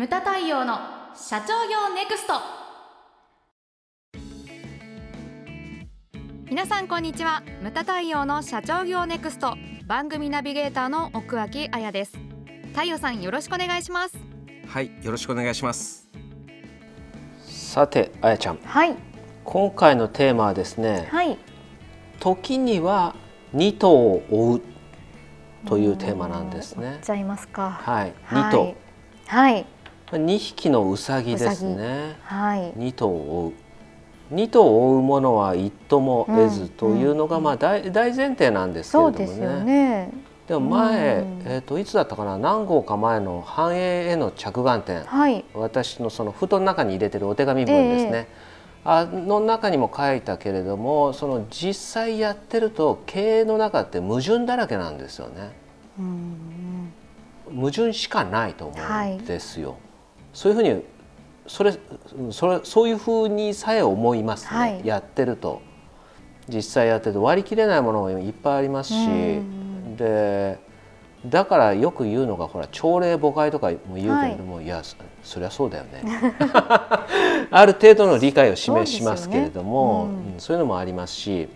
ムタ太陽の社長業ネクスト。皆さんこんにちは。ムタ太陽の社長業ネクスト。番組ナビゲーターの奥脇彩です。太陽さんよろしくお願いします。はいよろしくお願いします。さてあやちゃん。はい。今回のテーマはですね、はい。時には二頭を追うというテーマなんですね。ちゃいますか。はい、はい。二頭。はい二匹のうさぎですね。はい。二頭を追う。二頭を追うものは一頭も得ずというのが、うんまあ大大前提なんですけれどもね。そうですよね。でも前、うんえー、といつだったかな？何号か前の繁栄への着眼点。はい。私のその布団の中に入れてるお手紙文ですね、あの中にも書いたけれどもその実際やってると経営の中って矛盾だらけなんですよね。うん矛盾しかないと思うんですよ、そういうふうにそれそれそういうふうにさえ思いますね、はい。やってると。実際やってると割り切れないものもいっぱいありますし、うんでだからよく言うのがほら朝礼誤解とかも言うけれども、い、やそそりゃそうだよね。ある程度の理解を示しますけれどもそう,、ね。うん。ん、そういうのもありますし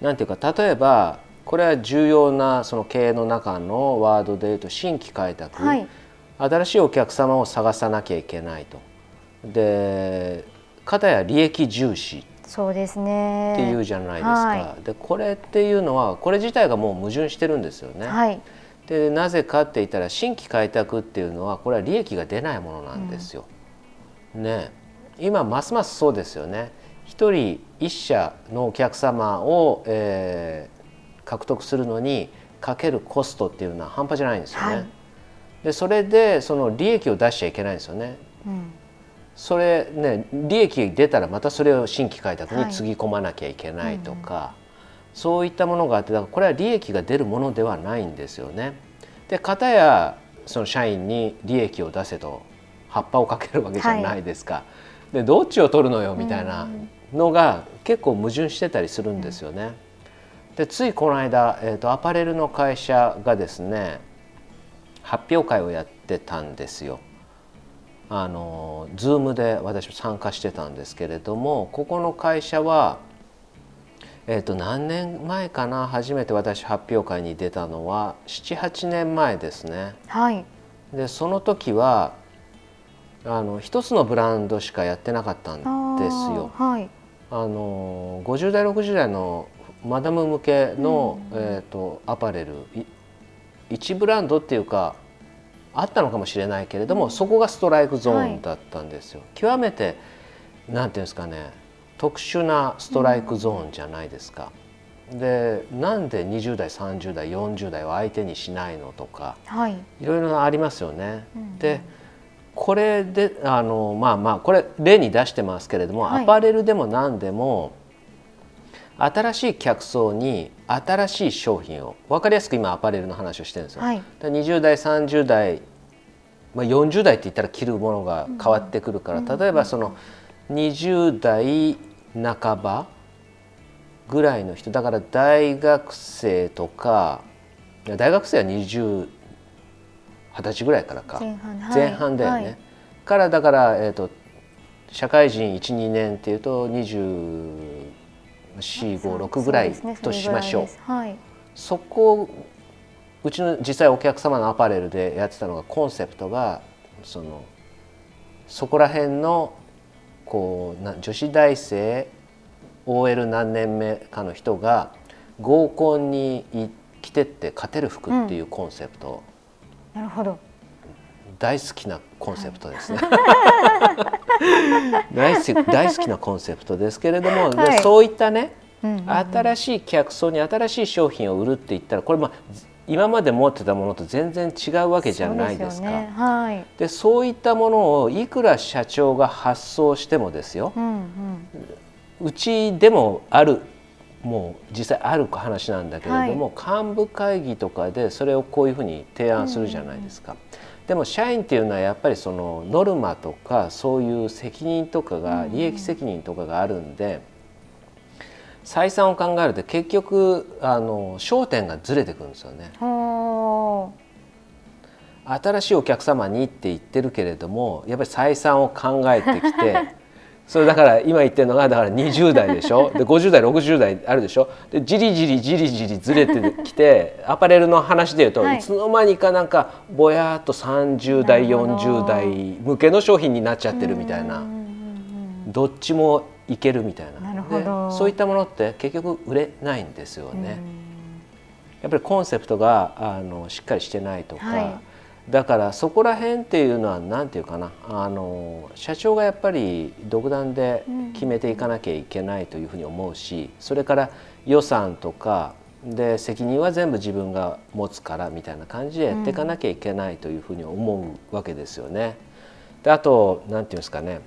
なんていうか例えばこれは重要なその経営の中のワードで言うと新規開拓、はい新しいお客様を探さなきゃいけないと。で片や利益重視そうですねっていうじゃないですか、はでこれっていうのはこれ自体がもう矛盾してるんですよね。はいでなぜかって言ったら新規開拓っていうのはこれは利益が出ないものなんですよ。ね今ますますそうですよね。一人一社のお客様を、えー獲得するのにかけるコストっていうのは半端じゃないんですよね。はいでそれでその利益を出しちゃいけないんですよね。うんそれね利益出たらまたそれを新規開拓にはいつぎ込まなきゃいけないとか、そういったものがあってだからこれは利益が出るものではないんですよね。で片やその社員に利益を出せと葉っぱをかけるわけじゃないですか。でどっちを取るのよみたいなのが結構矛盾してたりするんですよね。でついこの間、えー、とアパレルの会社がですね発表会をやってたんですよ。あの Zoom で私も参加してたんですけれどもここの会社は、えー、と何年前かな？初めて私発表会に出たのは78年前ですね。はいでその時はあの一つのブランドしかやってなかったんですよ。はいあの50代60代のマダム向けの、えー、とアパレルい一ブランドっていうかあったのかもしれないけれども、そこがストライクゾーンだったんですよ。極めてなんていうんですかね特殊なストライクゾーンじゃないですか。でなんで20代30代40代を相手にしないのとかはいいろいろありますよね。うんでこれであのまあまあこれ例に出してますけれども、はいアパレルでも何でも新しい客層に新しい商品を分かりやすく今アパレルの話をしてるんですよ。はい。で20代30代、まあ、40代って言ったら着るものが変わってくるから、例えばその20代半ばぐらいの人だから大学生とか大学生は20 20歳ぐらいからか。前半はい。前半だよね、はい。からだから、えー、と社会人12年っていうと2456ぐらいとしましょう。それぐらいです。はい。そこうちの実際お客様のアパレルでやってたのがコンセプトがそのそこら辺のこうな女子大生 OL 何年目かの人が合コンにい着てって勝てる服っていうコンセプト、なるほど大好きなコンセプトですね。大好き大好きなコンセプトですけれども、ではい。そういったねうんうん新しい客層に新しい商品を売るって言ったらこれまあ今まで持ってたものと全然違うわけじゃないですか。そうよね。はい。でそういったものをいくら社長が発想してもですよ。うんうん。うちでもあるもう実際ある話なんだけれども、幹部会議とかでそれをこういうふうに提案するじゃないですか。でも社員っていうのはやっぱりそのノルマとかそういう責任とかが利益責任とかがあるんで採算を考えると結局あの焦点がずれてくるんですよね。ほ新しいお客様にって言ってるけれどもやっぱり採算を考えてきて それだから今言ってるのがだから20代でしょ？で50代60代あるでしょ？でじりじりじりじりずれてきてアパレルの話でいうと、はい、いつの間にかなんかぼやっと30代40代向けの商品になっちゃってるみたいな。どっちもいけるみたいな。なそういったものって結局売れないんですよね。やっぱりコンセプトがあのしっかりしてないとか、はいだからそこら辺っていうのは何て言うかなあの社長がやっぱり独断で決めていかなきゃいけないというふうに思うしそれから予算とかで責任は全部自分が持つからみたいな感じでやっていかなきゃいけないというふうに思うわけですよね。であと何て言うんですかね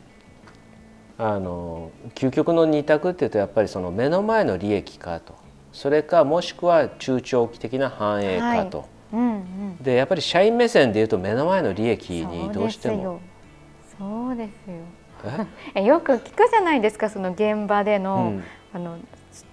あの究極の二択っていうとやっぱりその目の前の利益かとそれかもしくは中長期的な繁栄かと。はいうんうん、でやっぱり社員目線でいうと目の前の利益にどうしても。そうですよ。よく聞くじゃないですかその現場でのうん、あの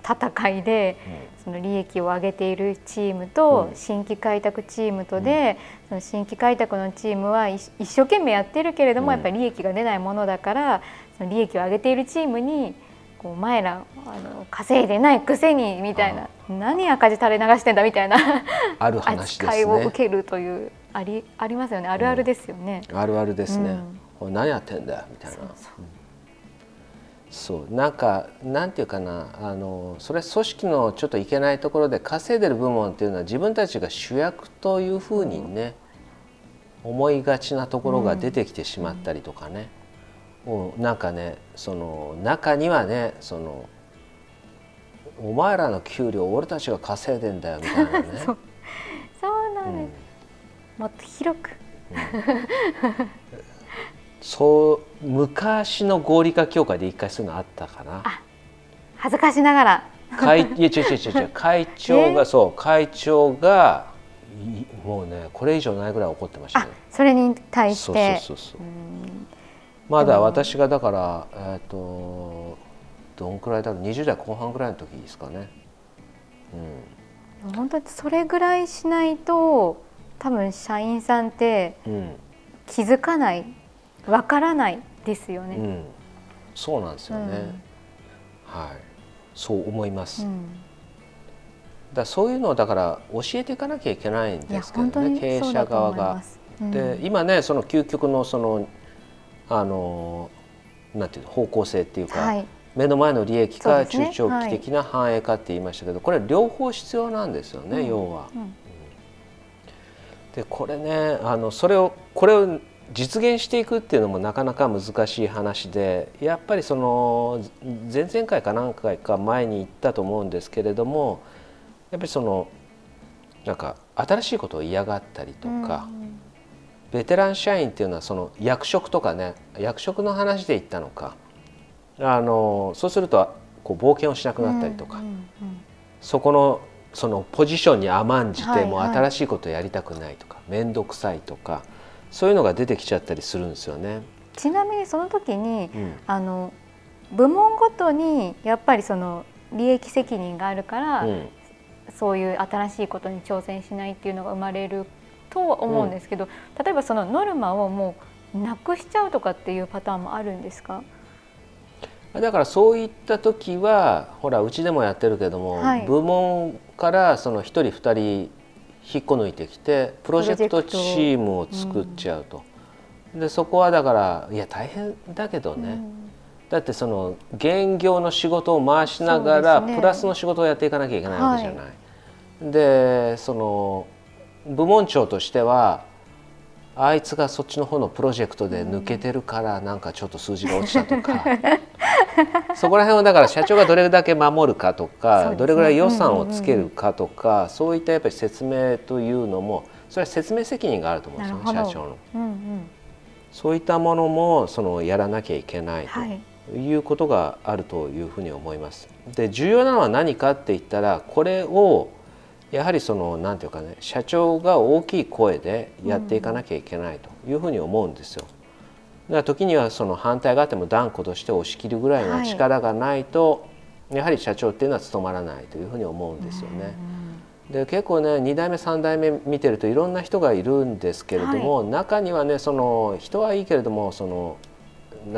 戦いで、うん、その利益を上げているチームと、新規開拓チームとで、その新規開拓のチームは一生懸命やってるけれども、やっぱり利益が出ないものだからその利益を上げているチームにこう前らあの稼いでないくせにみたいな何赤字垂れ流してんだみたいな ある話、ね、扱いを受けるというありありますよね。あるあるですよね、うん、あるあるですね、うん、何やってんだよみたいな。そう。なんかなんていうかなあのそれ組織のちょっといけないところで稼いでる部門っていうのは自分たちが主役というふうにね、うん、思いがちなところが出てきてしまったりとかね、もうなんかねその中にはねそのお前らの給料俺たちが稼いでんだよみたいなね。そう。そうなんです、うん、もっと広く、うん、そう昔の合理化協会で一回そういうのあったかな。恥ずかしながら。会いや違う違う違う 会長が、そう会長がもうねこれ以上ないぐらい怒ってましたね。それに対して。そうそうそうそうまだ私がだから、えーと、どんくらいだろう20代後半ぐらいの時ですかね。うん、本当にそれぐらいしないと多分社員さんって気づかないわからないですよね、うん、そうなんですよね、うん、はい。そう思います、うん、だそういうのをだから教えていかなきゃいけないんですけどね。経営者側が。で今ねその究極のそのあのなんていう方向性っていうか、はい、目の前の利益か、中長期的な繁栄かって言いましたけど、はい、これ両方必要なんですよね、うん、要は。うん、でこれねあのそれをこれを実現していくっていうのもなかなか難しい話でやっぱりその前々回か何回か前に言ったと思うんですけれどもやっぱりそのなんか新しいことを嫌がったりとか、うんベテラン社員っていうのはその役職とかね役職の話で言ったのか。あのそうするとこう冒険をしなくなったりとか、うんうんうん、そこのそのポジションに甘んじて、もう新しいことをやりたくないとか面倒くさいとかそういうのが出てきちゃったりするんですよね。ちなみにその時に、うん、あの部門ごとにやっぱりその利益責任があるから、うん、そういう新しいことに挑戦しないっていうのが生まれると思うんですけど、うん、例えばそのノルマをもうなくしちゃうとかっていうパターンもあるんですか？だからそういった時はほらうちでもやってるけども、はい、部門からその1人2人引っこ抜いてきてプロジェクトチームを作っちゃうと。うん、でそこはだからいや大変だけどね、うん、だってその現業の仕事を回しながら、ね、プラスの仕事をやっていかなきゃいけないわけじゃない。はい、でその部門長としてはあいつがそっちの方のプロジェクトで抜けてるからなんかちょっと数字が落ちたとか。そこら辺をだから社長がどれだけ守るかとか、ね、どれぐらい予算をつけるかとか、うんうん、そういったやっぱり説明というのもそれは説明責任があると思うんですよね社長の、うんうん。そういったものもそのやらなきゃいけないということがあるというふうに思います。で重要なのは何かって言ったらこれをやはりその何て言うかね社長が大きい声でやっていかなきゃいけないというふうに思うんですよ。だから時にはその反対があっても断固として押し切るぐらいの力がないと、はい、やはり社長っていうのは務まらないというふうに思うんですよね。で結構ね2代目3代目見てるといろんな人がいるんですけれども、はい、中にはねその人はいいけれどもその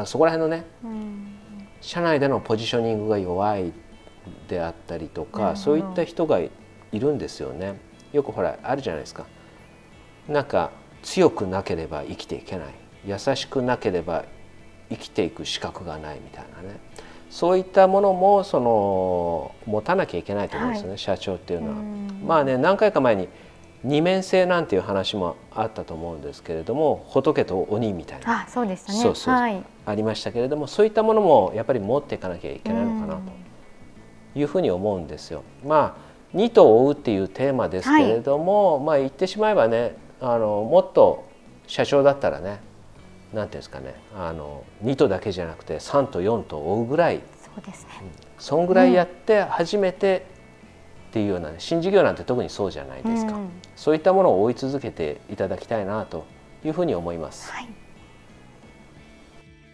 そこら辺のね、うん、社内でのポジショニングが弱いであったりとか、そういった人がいるんですよね。よくほらあるじゃないですか。なんか強くなければ生きていけない。優しくなければ生きていく資格がないみたいなね。そういったものもその持たなきゃいけないと思うんですよね、はい、社長っていうのは。まあね何回か前に二面性なんていう話もあったと思うんですけれども仏と鬼みたいな。あそうでしたね。そうそう、はい、ありましたけれどもそういったものもやっぱり持っていかなきゃいけないのかなと。いうふうに思うんですよ。まあ二と追うっていうテーマですけれども、はい、まあ言ってしまえばねあのもっと社長だったらねなんていうんですかねあの2とだけじゃなくて3と4と追うぐらいそうですね、うん、そんぐらいやって初めてっていうような、ね、新事業なんて特にそうじゃないですか、うん、そういったものを追い続けていただきたいなというふうに思います。はい、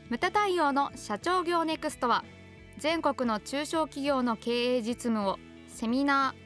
ムタ対応の社長業ネクストは全国の中小企業の経営実務をセミナー